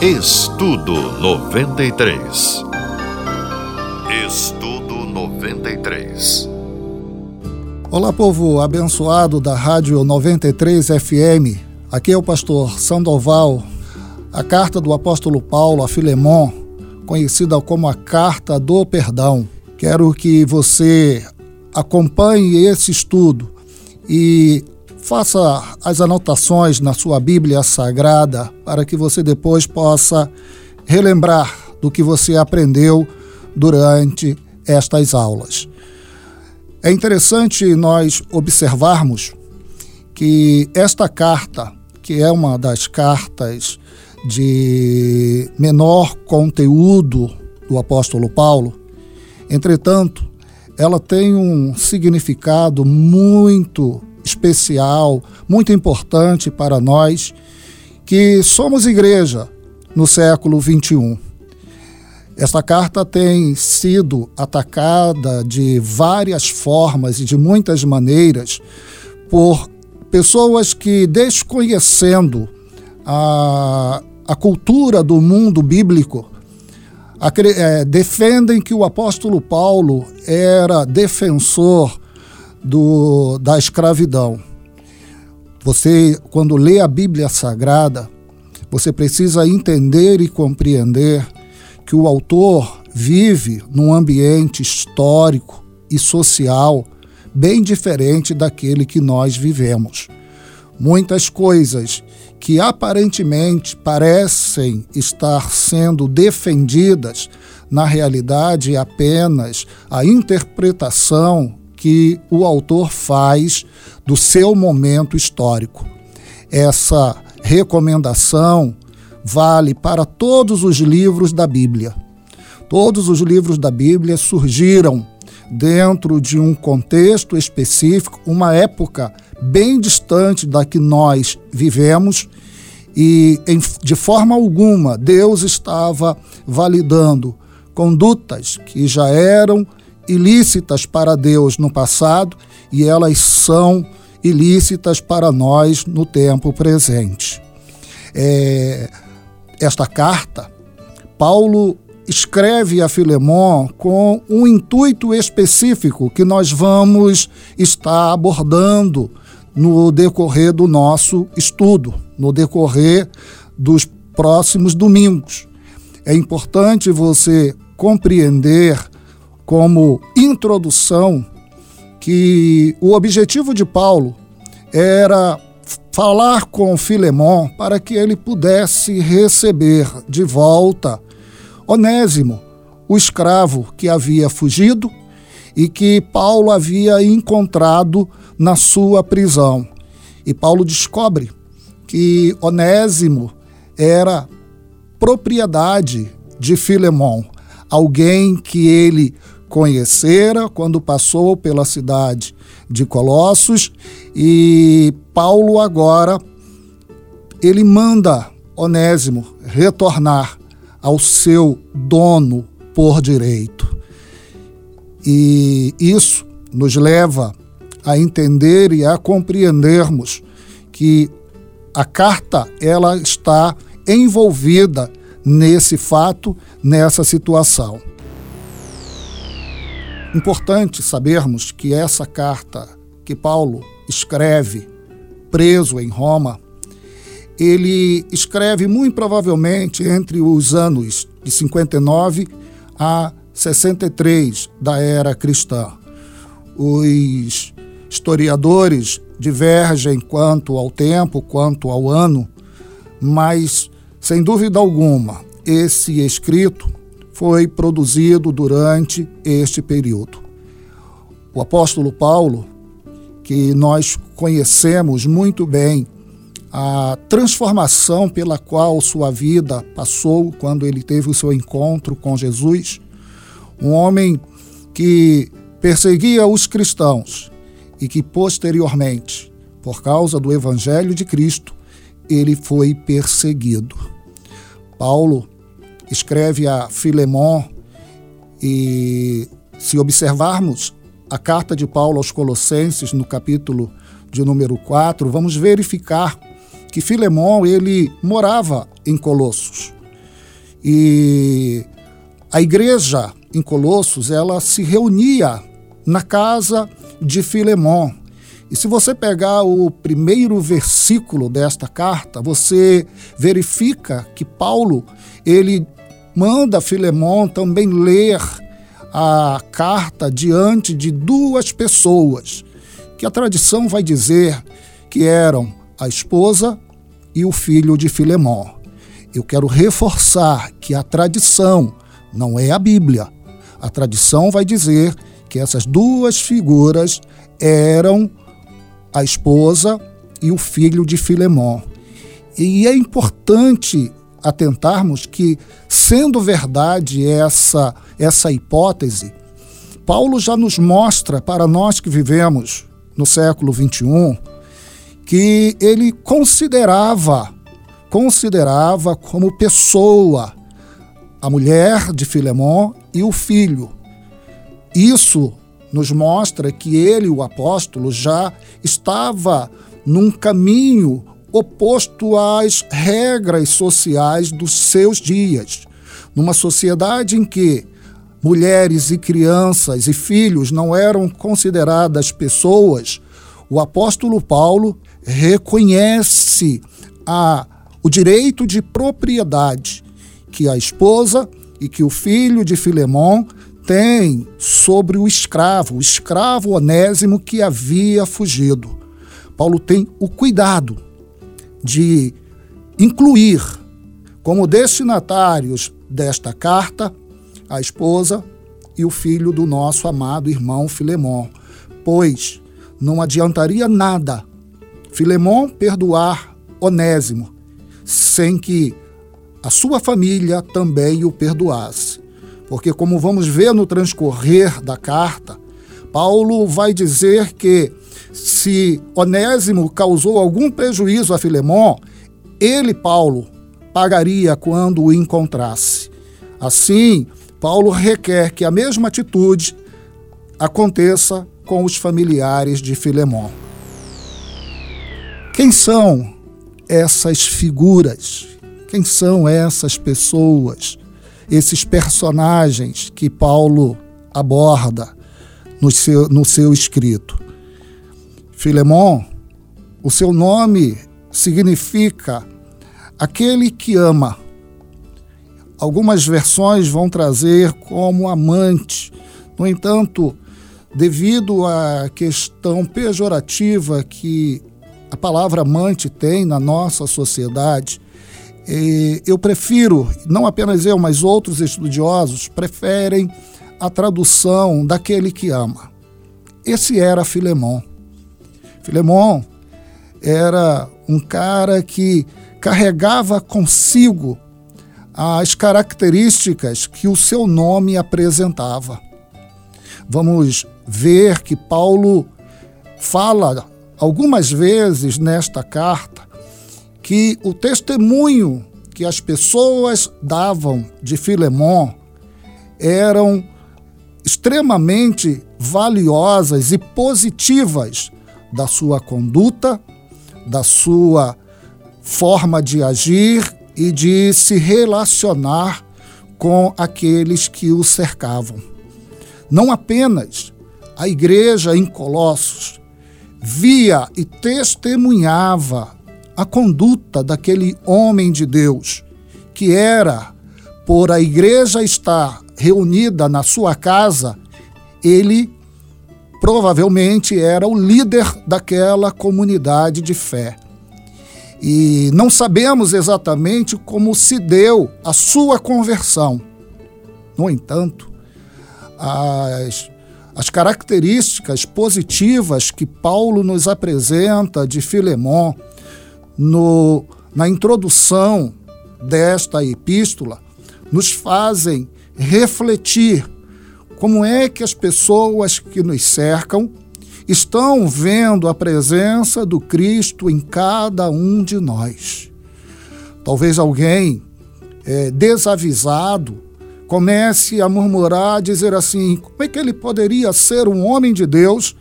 Estudo 93. Estudo 93. Olá, povo abençoado da Rádio 93 FM. Aqui é o pastor Sandoval. A carta do apóstolo Paulo a Filemon, conhecida como a Carta do Perdão. Quero que você acompanhe esse estudo e Faça as anotações na sua Bíblia Sagrada para que você depois possa relembrar do que você aprendeu durante estas aulas. É interessante nós observarmos que esta carta, que é uma das cartas de menor conteúdo do apóstolo Paulo, entretanto, ela tem um significado muito especial, muito importante para nós que somos igreja no século 21. Esta carta tem sido atacada de várias formas e de muitas maneiras por pessoas que, desconhecendo a, a cultura do mundo bíblico, é, defendem que o apóstolo Paulo era defensor do, da escravidão. Você, quando lê a Bíblia Sagrada, você precisa entender e compreender que o autor vive num ambiente histórico e social bem diferente daquele que nós vivemos. Muitas coisas que aparentemente parecem estar sendo defendidas, na realidade é apenas a interpretação que o autor faz do seu momento histórico. Essa recomendação vale para todos os livros da Bíblia. Todos os livros da Bíblia surgiram dentro de um contexto específico, uma época bem distante da que nós vivemos, e de forma alguma Deus estava validando condutas que já eram ilícitas para Deus no passado e elas são ilícitas para nós no tempo presente. É, esta carta, Paulo escreve a Filemon com um intuito específico que nós vamos estar abordando no decorrer do nosso estudo, no decorrer dos próximos domingos. É importante você compreender como introdução que o objetivo de Paulo era falar com Filemão para que ele pudesse receber de volta Onésimo, o escravo que havia fugido e que Paulo havia encontrado na sua prisão. E Paulo descobre que Onésimo era propriedade de Filemão, alguém que ele conhecera quando passou pela cidade de Colossos e Paulo agora ele manda Onésimo retornar ao seu dono por direito. E isso nos leva a entender e a compreendermos que a carta ela está envolvida nesse fato, nessa situação. Importante sabermos que essa carta que Paulo escreve, preso em Roma, ele escreve muito provavelmente entre os anos de 59 a 63 da era cristã. Os historiadores divergem quanto ao tempo, quanto ao ano, mas, sem dúvida alguma, esse escrito foi produzido durante este período. O apóstolo Paulo, que nós conhecemos muito bem a transformação pela qual sua vida passou quando ele teve o seu encontro com Jesus, um homem que perseguia os cristãos e que posteriormente, por causa do evangelho de Cristo, ele foi perseguido. Paulo escreve a Filemon e se observarmos a carta de Paulo aos Colossenses no capítulo de número 4, vamos verificar que Filemon ele morava em Colossos. E a igreja em Colossos, ela se reunia na casa de Filemon. E se você pegar o primeiro versículo desta carta, você verifica que Paulo, ele manda Filemon também ler a carta diante de duas pessoas, que a tradição vai dizer que eram a esposa e o filho de Filemon. Eu quero reforçar que a tradição não é a Bíblia. A tradição vai dizer que essas duas figuras eram a esposa e o filho de Filemon. E é importante atentarmos que, sendo verdade essa, essa hipótese, Paulo já nos mostra para nós que vivemos no século XXI que ele considerava, considerava como pessoa a mulher de Filemon e o filho. Isso nos mostra que ele, o apóstolo, já estava num caminho oposto às regras sociais dos seus dias. Numa sociedade em que mulheres e crianças e filhos não eram consideradas pessoas, o apóstolo Paulo reconhece a, o direito de propriedade que a esposa e que o filho de Filemon têm sobre o escravo, o escravo onésimo que havia fugido. Paulo tem o cuidado de incluir como destinatários desta carta a esposa e o filho do nosso amado irmão Filemon, pois não adiantaria nada Filemon perdoar Onésimo sem que a sua família também o perdoasse. Porque, como vamos ver no transcorrer da carta, Paulo vai dizer que se Onésimo causou algum prejuízo a Filemon, ele, Paulo, pagaria quando o encontrasse. Assim, Paulo requer que a mesma atitude aconteça com os familiares de Filemon. Quem são essas figuras? Quem são essas pessoas, esses personagens que Paulo aborda no seu, no seu escrito? Filemon, o seu nome significa aquele que ama. Algumas versões vão trazer como amante. No entanto, devido à questão pejorativa que a palavra amante tem na nossa sociedade, eh, eu prefiro, não apenas eu, mas outros estudiosos preferem a tradução daquele que ama. Esse era Filemon. Filemon era um cara que carregava consigo as características que o seu nome apresentava. Vamos ver que Paulo fala algumas vezes nesta carta que o testemunho que as pessoas davam de Filemon eram extremamente valiosas e positivas da sua conduta, da sua forma de agir e de se relacionar com aqueles que o cercavam. Não apenas a igreja em Colossos via e testemunhava a conduta daquele homem de Deus, que era, por a igreja estar reunida na sua casa, ele provavelmente era o líder daquela comunidade de fé. E não sabemos exatamente como se deu a sua conversão. No entanto, as, as características positivas que Paulo nos apresenta de Filemon no, na introdução desta epístola nos fazem refletir como é que as pessoas que nos cercam estão vendo a presença do Cristo em cada um de nós. Talvez alguém é, desavisado comece a murmurar, dizer assim: como é que ele poderia ser um homem de Deus,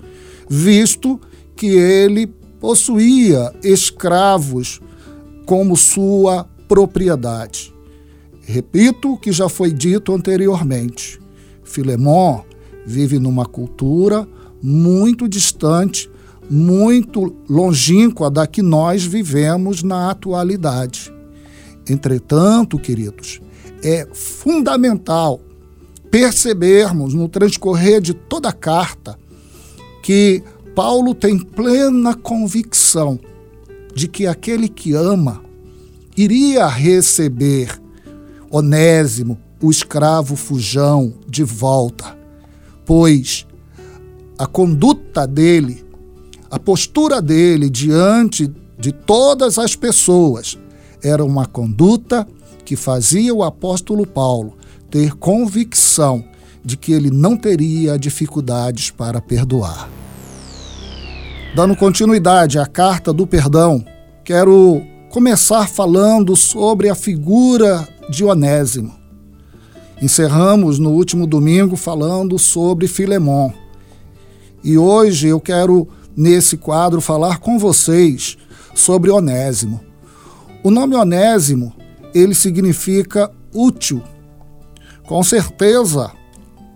visto que ele possuía escravos como sua propriedade? Repito o que já foi dito anteriormente. Filemon vive numa cultura muito distante, muito longínqua da que nós vivemos na atualidade. Entretanto, queridos, é fundamental percebermos no transcorrer de toda a carta que Paulo tem plena convicção de que aquele que ama iria receber Onésimo, o escravo fujão, de volta, pois a conduta dele, a postura dele diante de todas as pessoas era uma conduta que fazia o apóstolo Paulo ter convicção de que ele não teria dificuldades para perdoar. Dando continuidade à carta do perdão, quero começar falando sobre a figura de Onésimo. Encerramos no último domingo falando sobre Filemon. E hoje eu quero, nesse quadro, falar com vocês sobre Onésimo. O nome Onésimo, ele significa útil. Com certeza,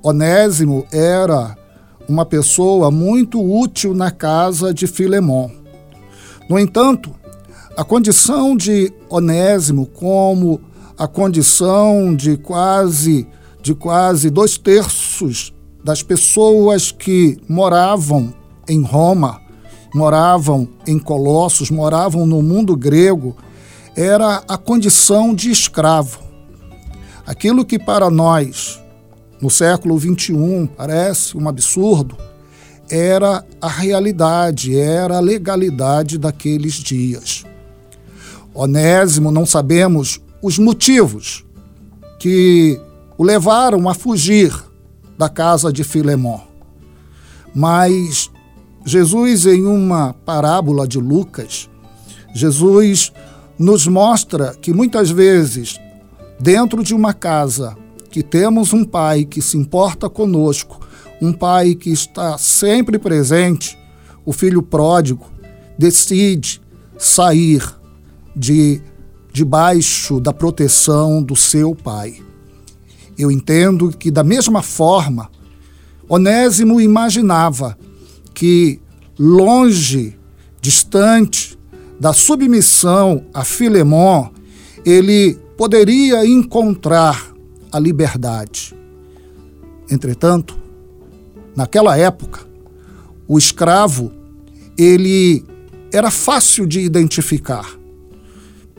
Onésimo era uma pessoa muito útil na casa de Filemon. No entanto, a condição de Onésimo como a condição de quase de quase dois terços das pessoas que moravam em Roma, moravam em Colossos, moravam no mundo grego, era a condição de escravo. Aquilo que para nós, no século XXI, parece um absurdo, era a realidade, era a legalidade daqueles dias. Onésimo, não sabemos os motivos que o levaram a fugir da casa de Filemon. Mas Jesus, em uma parábola de Lucas, Jesus nos mostra que muitas vezes, dentro de uma casa, que temos um pai que se importa conosco, um pai que está sempre presente, o filho pródigo decide sair de debaixo da proteção do seu pai. Eu entendo que, da mesma forma, Onésimo imaginava que, longe, distante da submissão a Filemon, ele poderia encontrar a liberdade. Entretanto, naquela época, o escravo ele era fácil de identificar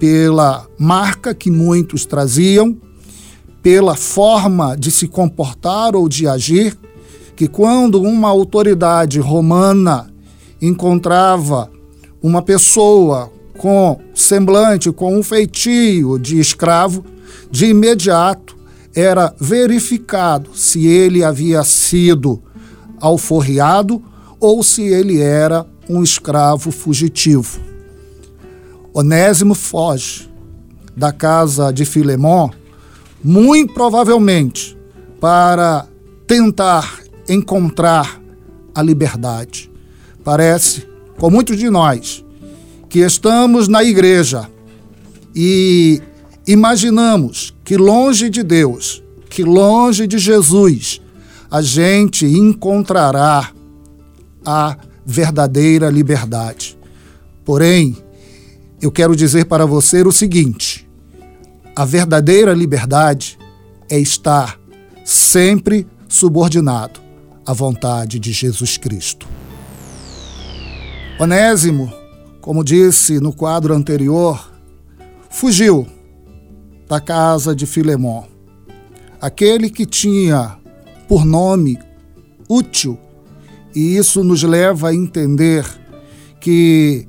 pela marca que muitos traziam, pela forma de se comportar ou de agir, que quando uma autoridade romana encontrava uma pessoa com semblante, com um feitio de escravo, de imediato era verificado se ele havia sido alforriado ou se ele era um escravo fugitivo. Onésimo foge da casa de Filemon, muito provavelmente para tentar encontrar a liberdade. Parece, com muitos de nós, que estamos na igreja e imaginamos que longe de Deus, que longe de Jesus, a gente encontrará a verdadeira liberdade. Porém, eu quero dizer para você o seguinte: a verdadeira liberdade é estar sempre subordinado à vontade de Jesus Cristo. Onésimo, como disse no quadro anterior, fugiu da casa de Filemon. Aquele que tinha por nome útil, e isso nos leva a entender que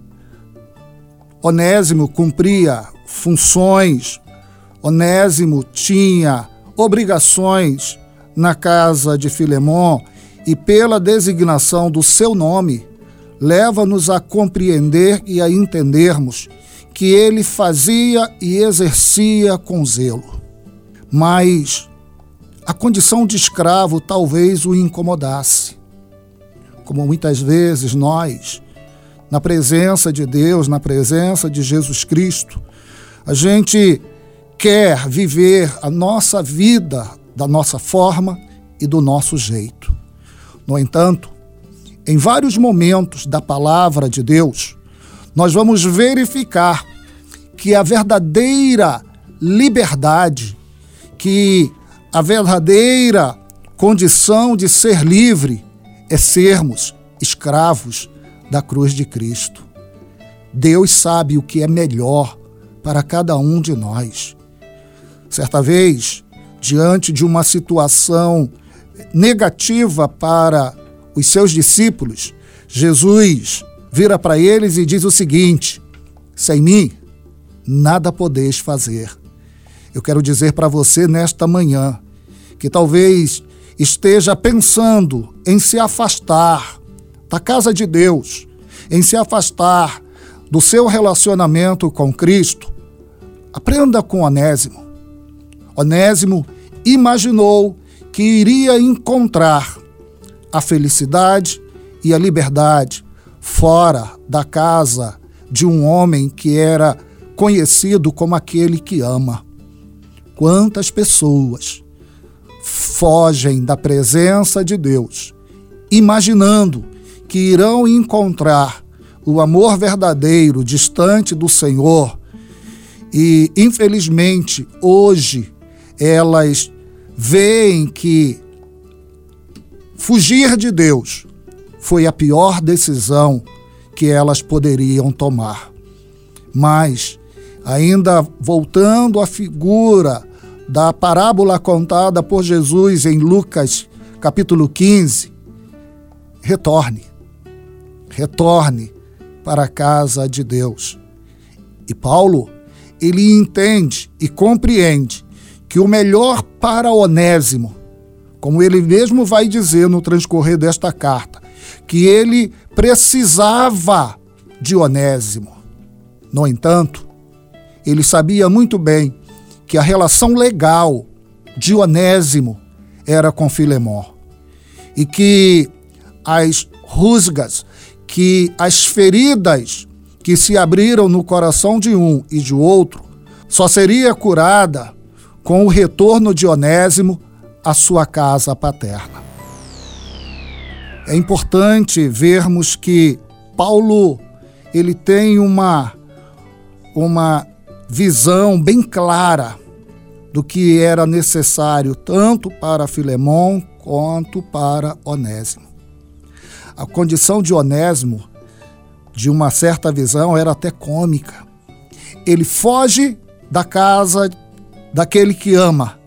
Onésimo cumpria funções, Onésimo tinha obrigações na casa de Filemon e, pela designação do seu nome, leva-nos a compreender e a entendermos que ele fazia e exercia com zelo. Mas a condição de escravo talvez o incomodasse. Como muitas vezes nós na presença de Deus, na presença de Jesus Cristo, a gente quer viver a nossa vida da nossa forma e do nosso jeito. No entanto, em vários momentos da palavra de Deus, nós vamos verificar que a verdadeira liberdade, que a verdadeira condição de ser livre é sermos escravos da cruz de Cristo. Deus sabe o que é melhor para cada um de nós. Certa vez, diante de uma situação negativa para os seus discípulos, Jesus vira para eles e diz o seguinte: Sem mim, nada podeis fazer. Eu quero dizer para você nesta manhã que talvez esteja pensando em se afastar da casa de Deus, em se afastar do seu relacionamento com Cristo, aprenda com Onésimo. Onésimo imaginou que iria encontrar a felicidade e a liberdade fora da casa de um homem que era conhecido como aquele que ama. Quantas pessoas fogem da presença de Deus, imaginando que irão encontrar o amor verdadeiro distante do Senhor. E, infelizmente, hoje elas veem que fugir de Deus foi a pior decisão que elas poderiam tomar. Mas, ainda voltando à figura da parábola contada por Jesus em Lucas capítulo 15, retorne retorne para a casa de Deus. E Paulo, ele entende e compreende que o melhor para Onésimo, como ele mesmo vai dizer no transcorrer desta carta, que ele precisava de Onésimo. No entanto, ele sabia muito bem que a relação legal de Onésimo era com Filemão e que as rusgas que as feridas que se abriram no coração de um e de outro só seria curada com o retorno de Onésimo à sua casa paterna. É importante vermos que Paulo ele tem uma uma visão bem clara do que era necessário tanto para Filemão quanto para Onésimo. A condição de Onésimo, de uma certa visão, era até cômica. Ele foge da casa daquele que ama,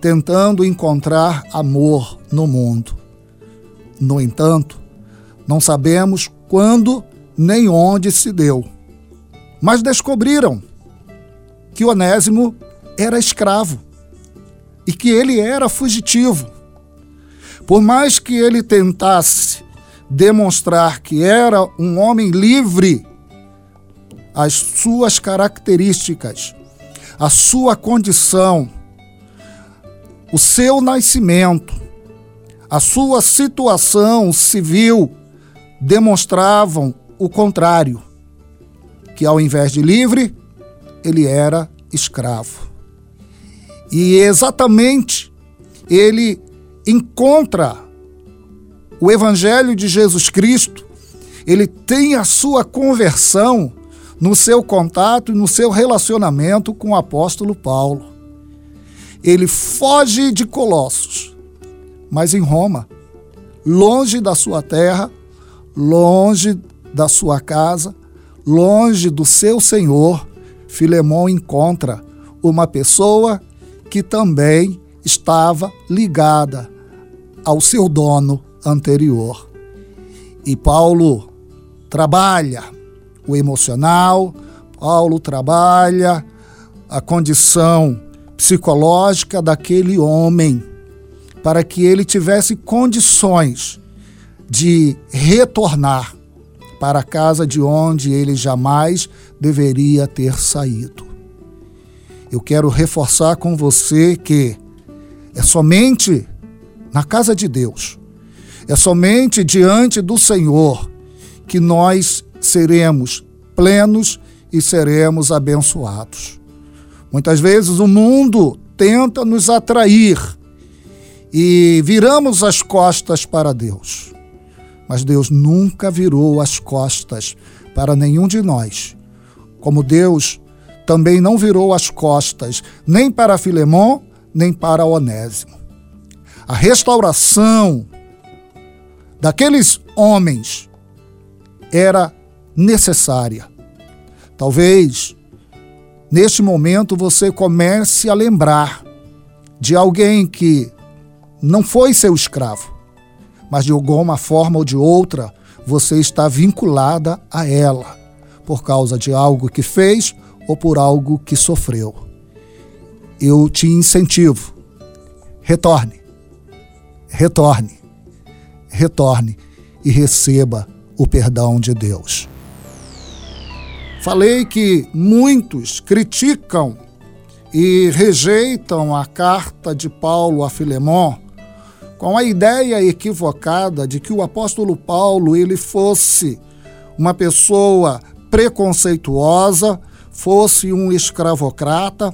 tentando encontrar amor no mundo. No entanto, não sabemos quando nem onde se deu. Mas descobriram que Onésimo era escravo e que ele era fugitivo. Por mais que ele tentasse demonstrar que era um homem livre, as suas características, a sua condição, o seu nascimento, a sua situação civil demonstravam o contrário, que ao invés de livre, ele era escravo. E exatamente ele encontra o Evangelho de Jesus Cristo, ele tem a sua conversão no seu contato e no seu relacionamento com o apóstolo Paulo. Ele foge de Colossos, mas em Roma, longe da sua terra, longe da sua casa, longe do seu Senhor, Filemão encontra uma pessoa que também estava ligada ao seu dono, anterior. E Paulo trabalha o emocional, Paulo trabalha a condição psicológica daquele homem para que ele tivesse condições de retornar para a casa de onde ele jamais deveria ter saído. Eu quero reforçar com você que é somente na casa de Deus é somente diante do Senhor que nós seremos plenos e seremos abençoados. Muitas vezes o mundo tenta nos atrair e viramos as costas para Deus. Mas Deus nunca virou as costas para nenhum de nós. Como Deus também não virou as costas nem para Filemão, nem para Onésimo. A restauração daqueles homens era necessária. Talvez neste momento você comece a lembrar de alguém que não foi seu escravo, mas de alguma forma ou de outra você está vinculada a ela por causa de algo que fez ou por algo que sofreu. Eu te incentivo. Retorne. Retorne. Retorne e receba o perdão de Deus. Falei que muitos criticam e rejeitam a carta de Paulo a Filemão com a ideia equivocada de que o apóstolo Paulo ele fosse uma pessoa preconceituosa, fosse um escravocrata.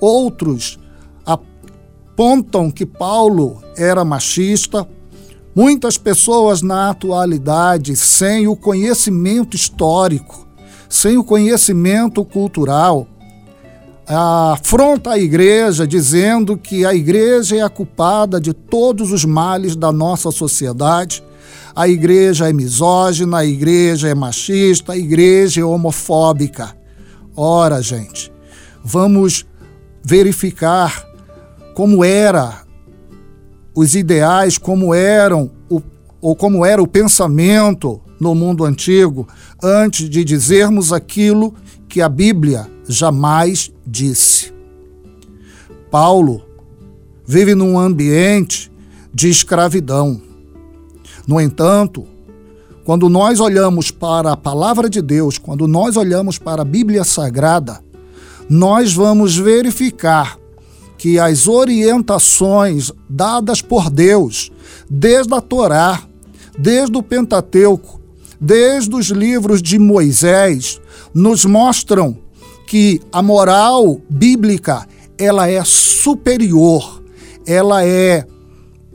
Outros apontam que Paulo era machista. Muitas pessoas na atualidade, sem o conhecimento histórico, sem o conhecimento cultural, afronta a igreja dizendo que a igreja é a culpada de todos os males da nossa sociedade a igreja é misógina, a igreja é machista, a igreja é homofóbica. Ora, gente, vamos verificar como era os ideais, como eram o, ou como era o pensamento no mundo antigo, antes de dizermos aquilo que a Bíblia jamais disse. Paulo vive num ambiente de escravidão. No entanto, quando nós olhamos para a palavra de Deus, quando nós olhamos para a Bíblia Sagrada, nós vamos verificar que as orientações dadas por Deus, desde a Torá, desde o Pentateuco, desde os livros de Moisés, nos mostram que a moral bíblica ela é superior, ela é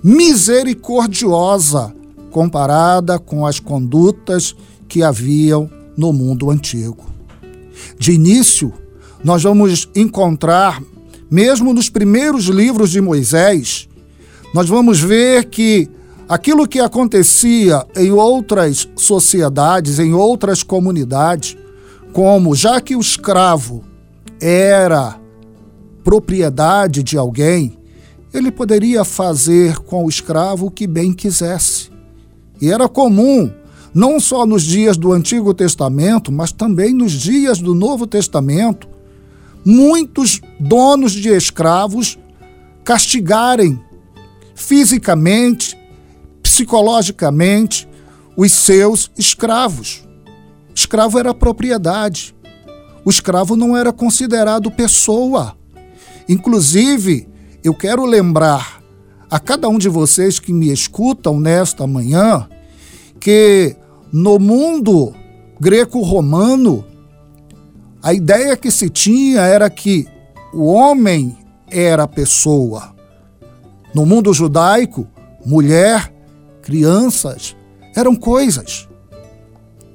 misericordiosa comparada com as condutas que haviam no mundo antigo. De início, nós vamos encontrar, mesmo nos primeiros livros de Moisés, nós vamos ver que aquilo que acontecia em outras sociedades, em outras comunidades, como já que o escravo era propriedade de alguém, ele poderia fazer com o escravo o que bem quisesse. E era comum, não só nos dias do Antigo Testamento, mas também nos dias do Novo Testamento, muitos donos de escravos castigarem fisicamente, psicologicamente os seus escravos. Escravo era propriedade. O escravo não era considerado pessoa. Inclusive, eu quero lembrar a cada um de vocês que me escutam nesta manhã que no mundo greco-romano, a ideia que se tinha era que o homem era pessoa. No mundo judaico, mulher, crianças eram coisas.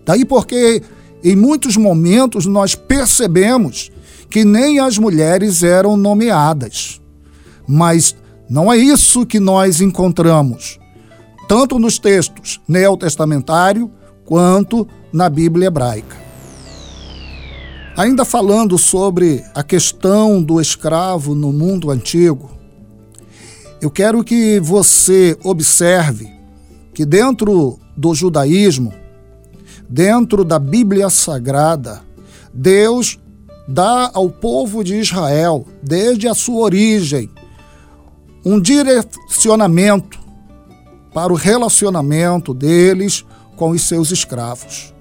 Daí porque em muitos momentos nós percebemos que nem as mulheres eram nomeadas. Mas não é isso que nós encontramos tanto nos textos neotestamentário quanto na Bíblia hebraica. Ainda falando sobre a questão do escravo no mundo antigo, eu quero que você observe que dentro do judaísmo, dentro da Bíblia Sagrada, Deus dá ao povo de Israel, desde a sua origem, um direcionamento para o relacionamento deles com os seus escravos.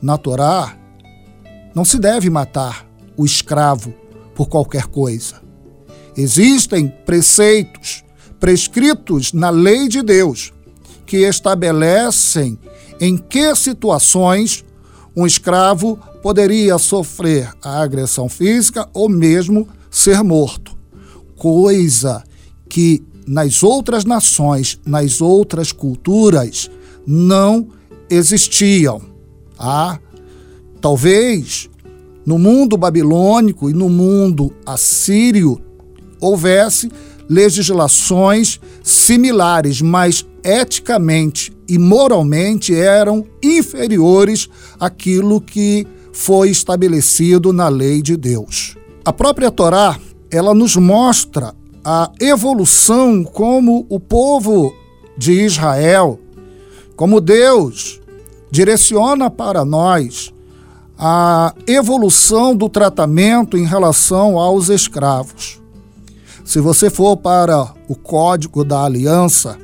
Na Torá, não se deve matar o escravo por qualquer coisa. Existem preceitos prescritos na lei de Deus que estabelecem em que situações um escravo poderia sofrer a agressão física ou mesmo ser morto. Coisa que nas outras nações, nas outras culturas, não existiam. Ah, talvez no mundo babilônico e no mundo assírio houvesse legislações similares, mas eticamente e moralmente eram inferiores àquilo que foi estabelecido na lei de Deus. A própria Torá, ela nos mostra a evolução como o povo de Israel, como Deus direciona para nós a evolução do tratamento em relação aos escravos. Se você for para o Código da Aliança,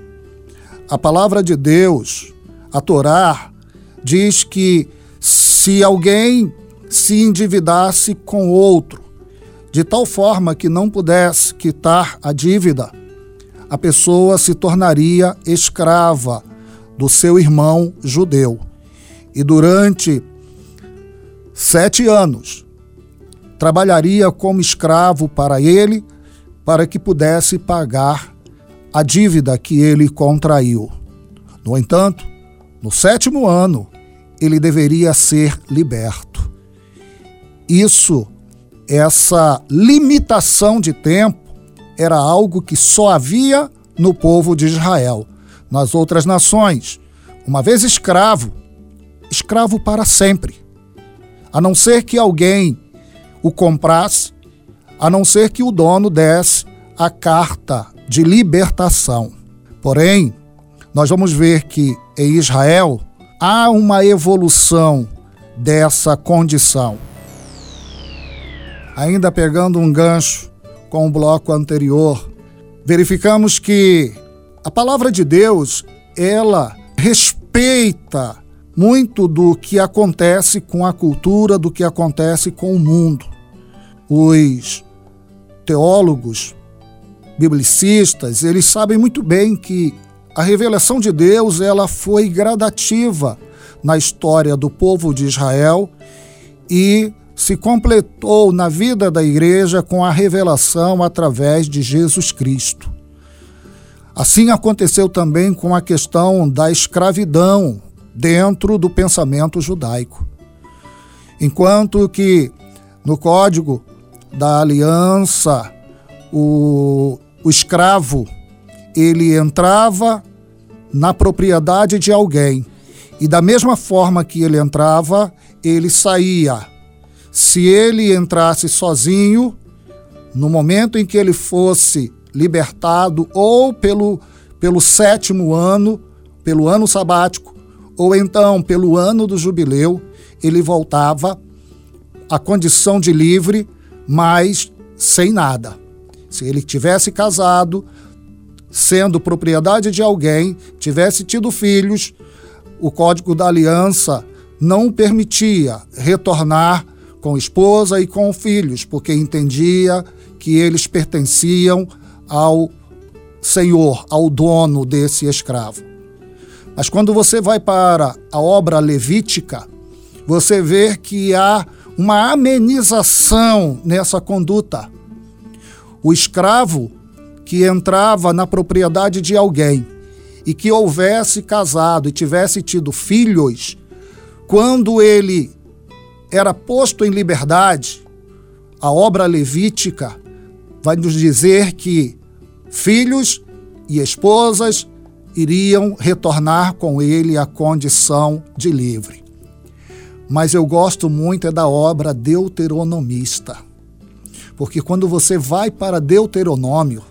a palavra de Deus, a Torá, diz que se alguém se endividasse com outro, de tal forma que não pudesse quitar a dívida, a pessoa se tornaria escrava do seu irmão judeu. E durante sete anos trabalharia como escravo para ele para que pudesse pagar a dívida que ele contraiu. No entanto, no sétimo ano, ele deveria ser liberto. Isso, essa limitação de tempo, era algo que só havia no povo de Israel. Nas outras nações, uma vez escravo, escravo para sempre. A não ser que alguém o comprasse a não ser que o dono desse a carta de libertação. Porém, nós vamos ver que em Israel há uma evolução dessa condição. Ainda pegando um gancho com o bloco anterior, verificamos que a palavra de Deus, ela respeita muito do que acontece com a cultura, do que acontece com o mundo. Os teólogos, biblicistas, eles sabem muito bem que a revelação de Deus ela foi gradativa na história do povo de Israel e se completou na vida da igreja com a revelação através de Jesus Cristo. Assim aconteceu também com a questão da escravidão dentro do pensamento judaico. Enquanto que no Código da aliança, o, o escravo ele entrava na propriedade de alguém e da mesma forma que ele entrava, ele saía. Se ele entrasse sozinho, no momento em que ele fosse libertado, ou pelo, pelo sétimo ano, pelo ano sabático, ou então pelo ano do jubileu, ele voltava à condição de livre mas sem nada. Se ele tivesse casado, sendo propriedade de alguém, tivesse tido filhos, o Código da Aliança não permitia retornar com esposa e com filhos, porque entendia que eles pertenciam ao senhor, ao dono desse escravo. Mas quando você vai para a obra levítica, você vê que há uma amenização nessa conduta. O escravo que entrava na propriedade de alguém e que houvesse casado e tivesse tido filhos, quando ele era posto em liberdade, a obra levítica vai nos dizer que filhos e esposas iriam retornar com ele à condição de livre mas eu gosto muito é da obra deuteronomista. Porque quando você vai para Deuteronômio,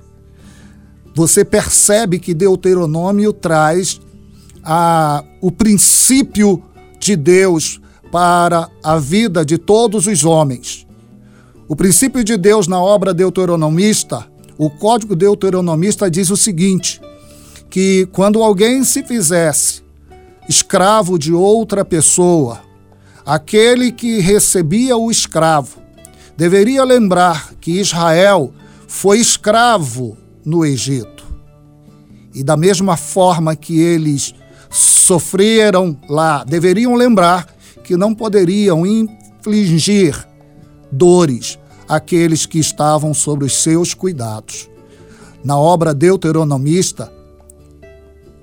você percebe que Deuteronômio traz a, o princípio de Deus para a vida de todos os homens. O princípio de Deus na obra deuteronomista, o código deuteronomista diz o seguinte: que quando alguém se fizesse escravo de outra pessoa, aquele que recebia o escravo deveria lembrar que Israel foi escravo no Egito. E da mesma forma que eles sofreram lá, deveriam lembrar que não poderiam infligir dores àqueles que estavam sob os seus cuidados. Na obra deuteronomista,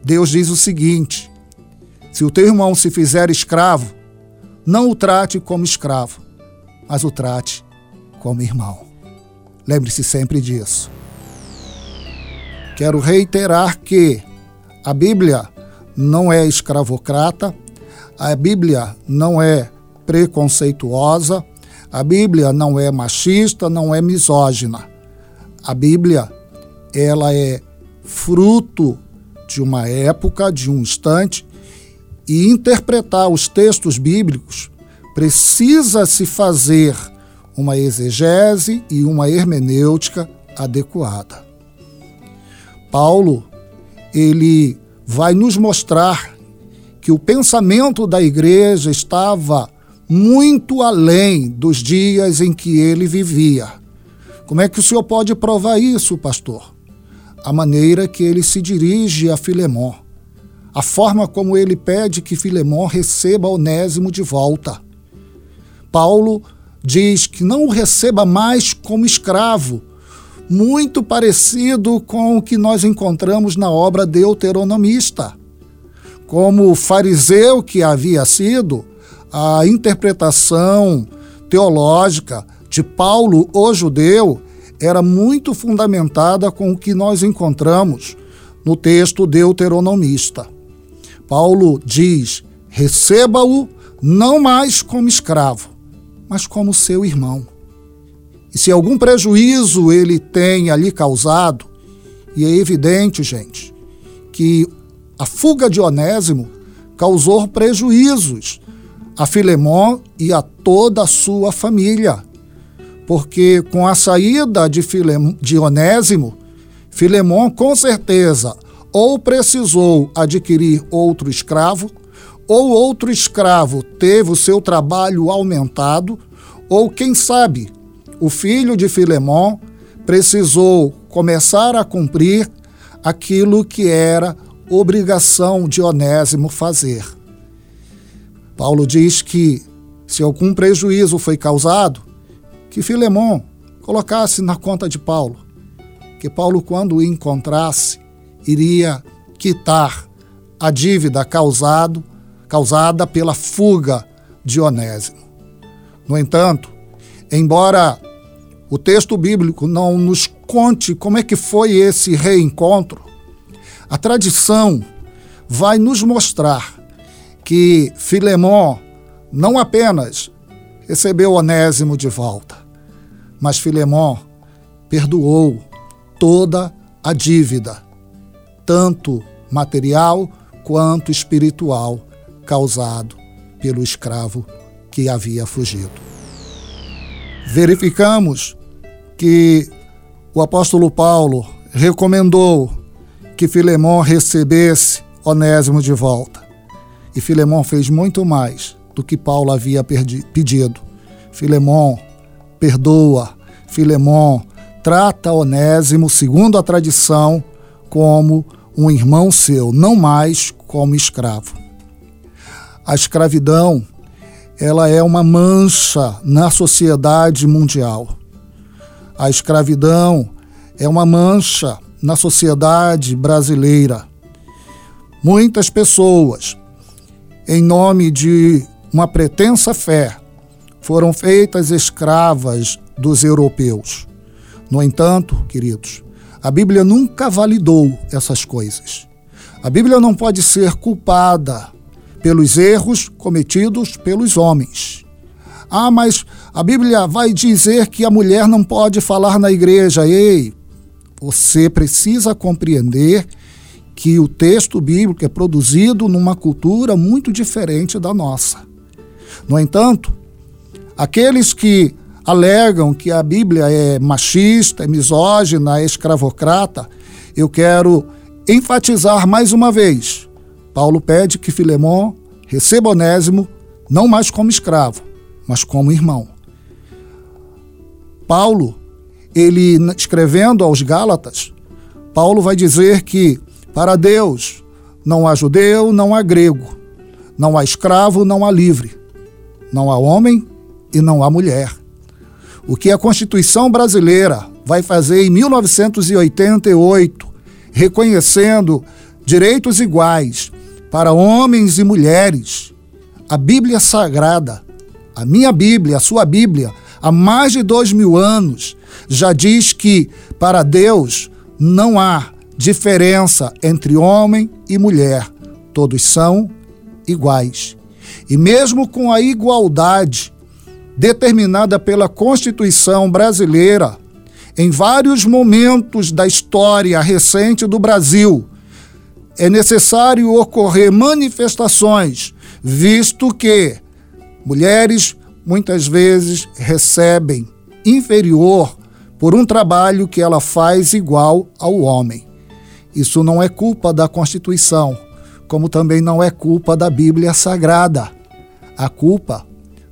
Deus diz o seguinte: se o teu irmão se fizer escravo, não o trate como escravo, mas o trate como irmão. Lembre-se sempre disso. Quero reiterar que a Bíblia não é escravocrata, a Bíblia não é preconceituosa, a Bíblia não é machista, não é misógina. A Bíblia, ela é fruto de uma época, de um instante, e interpretar os textos bíblicos precisa se fazer uma exegese e uma hermenêutica adequada. Paulo, ele vai nos mostrar que o pensamento da igreja estava muito além dos dias em que ele vivia. Como é que o senhor pode provar isso, pastor? A maneira que ele se dirige a Filemon, a forma como ele pede que Filemon receba Onésimo de volta. Paulo diz que não o receba mais como escravo, muito parecido com o que nós encontramos na obra deuteronomista. Como fariseu que havia sido, a interpretação teológica de Paulo, o judeu, era muito fundamentada com o que nós encontramos no texto deuteronomista. Paulo diz: receba-o não mais como escravo, mas como seu irmão. E se algum prejuízo ele tem ali causado, e é evidente, gente, que a fuga de Onésimo causou prejuízos a Filemon e a toda a sua família, porque com a saída de, Filem, de Onésimo, Filemon com certeza ou precisou adquirir outro escravo ou outro escravo teve o seu trabalho aumentado, ou quem sabe, o filho de Filemão precisou começar a cumprir aquilo que era obrigação de Onésimo fazer. Paulo diz que, se algum prejuízo foi causado, que Filemão colocasse na conta de Paulo, que Paulo, quando o encontrasse, iria quitar a dívida causado causada pela fuga de Onésimo. No entanto, embora o texto bíblico não nos conte como é que foi esse reencontro, a tradição vai nos mostrar que Filemão não apenas recebeu Onésimo de volta, mas Filemão perdoou toda a dívida, tanto material quanto espiritual, causado pelo escravo que havia fugido. Verificamos que o apóstolo Paulo recomendou que Filemão recebesse Onésimo de volta. E Filemão fez muito mais do que Paulo havia pedido. Filemão perdoa, Filemão trata Onésimo, segundo a tradição, como um irmão seu, não mais como escravo. A escravidão, ela é uma mancha na sociedade mundial. A escravidão é uma mancha na sociedade brasileira. Muitas pessoas, em nome de uma pretensa fé, foram feitas escravas dos europeus. No entanto, queridos, a Bíblia nunca validou essas coisas. A Bíblia não pode ser culpada pelos erros cometidos pelos homens. Ah, mas a Bíblia vai dizer que a mulher não pode falar na igreja. Ei, você precisa compreender que o texto bíblico é produzido numa cultura muito diferente da nossa. No entanto, aqueles que alegam que a Bíblia é machista, é misógina, é escravocrata, eu quero enfatizar mais uma vez Paulo pede que Filemão receba Onésimo não mais como escravo, mas como irmão. Paulo, ele escrevendo aos Gálatas, Paulo vai dizer que para Deus não há judeu, não há grego, não há escravo, não há livre, não há homem e não a mulher. O que a Constituição brasileira vai fazer em 1988, reconhecendo direitos iguais para homens e mulheres, a Bíblia Sagrada, a minha Bíblia, a sua Bíblia, há mais de dois mil anos, já diz que para Deus não há diferença entre homem e mulher, todos são iguais. E mesmo com a igualdade determinada pela Constituição brasileira, em vários momentos da história recente do Brasil, é necessário ocorrer manifestações, visto que mulheres muitas vezes recebem inferior por um trabalho que ela faz igual ao homem. Isso não é culpa da Constituição, como também não é culpa da Bíblia Sagrada. A culpa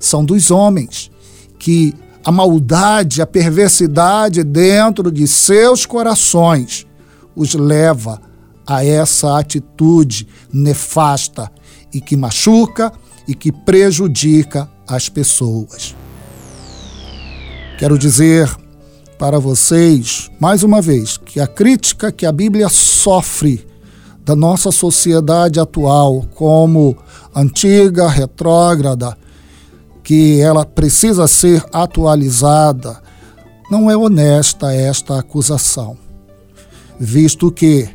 são dos homens que a maldade, a perversidade dentro de seus corações os leva a essa atitude nefasta e que machuca e que prejudica as pessoas. Quero dizer para vocês, mais uma vez, que a crítica que a Bíblia sofre da nossa sociedade atual como antiga, retrógrada, que ela precisa ser atualizada, não é honesta esta acusação, visto que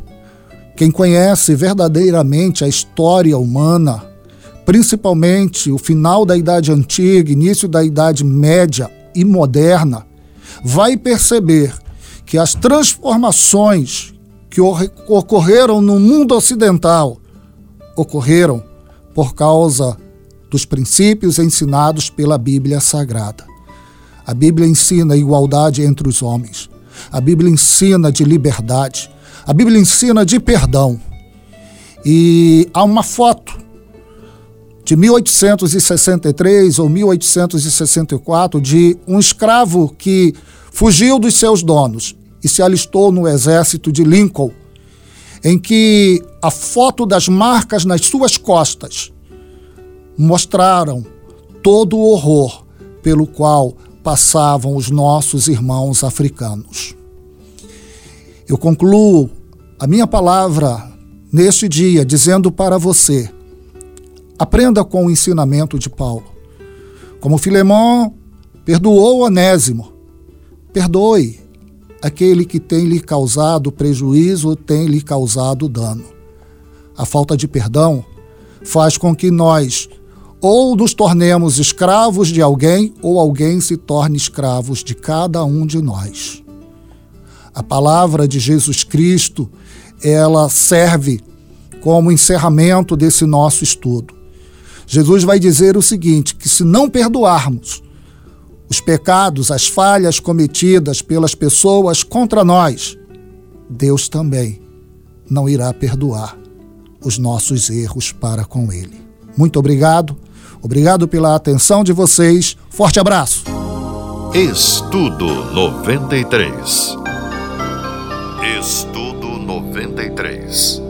quem conhece verdadeiramente a história humana, principalmente o final da Idade Antiga, início da Idade Média e Moderna, vai perceber que as transformações que ocorreram no mundo ocidental ocorreram por causa dos princípios ensinados pela Bíblia Sagrada. A Bíblia ensina igualdade entre os homens. A Bíblia ensina de liberdade. A Bíblia ensina de perdão. E há uma foto de 1863 ou 1864 de um escravo que fugiu dos seus donos e se alistou no exército de Lincoln, em que a foto das marcas nas suas costas mostraram todo o horror pelo qual passavam os nossos irmãos africanos. Eu concluo a minha palavra neste dia dizendo para você: aprenda com o ensinamento de Paulo. Como Filemão perdoou Onésimo, perdoe aquele que tem lhe causado prejuízo ou tem lhe causado dano. A falta de perdão faz com que nós ou nos tornemos escravos de alguém ou alguém se torne escravos de cada um de nós. A palavra de Jesus Cristo, ela serve como encerramento desse nosso estudo. Jesus vai dizer o seguinte: que se não perdoarmos os pecados, as falhas cometidas pelas pessoas contra nós, Deus também não irá perdoar os nossos erros para com Ele. Muito obrigado, obrigado pela atenção de vocês. Forte abraço. Estudo 93. Estudo 93.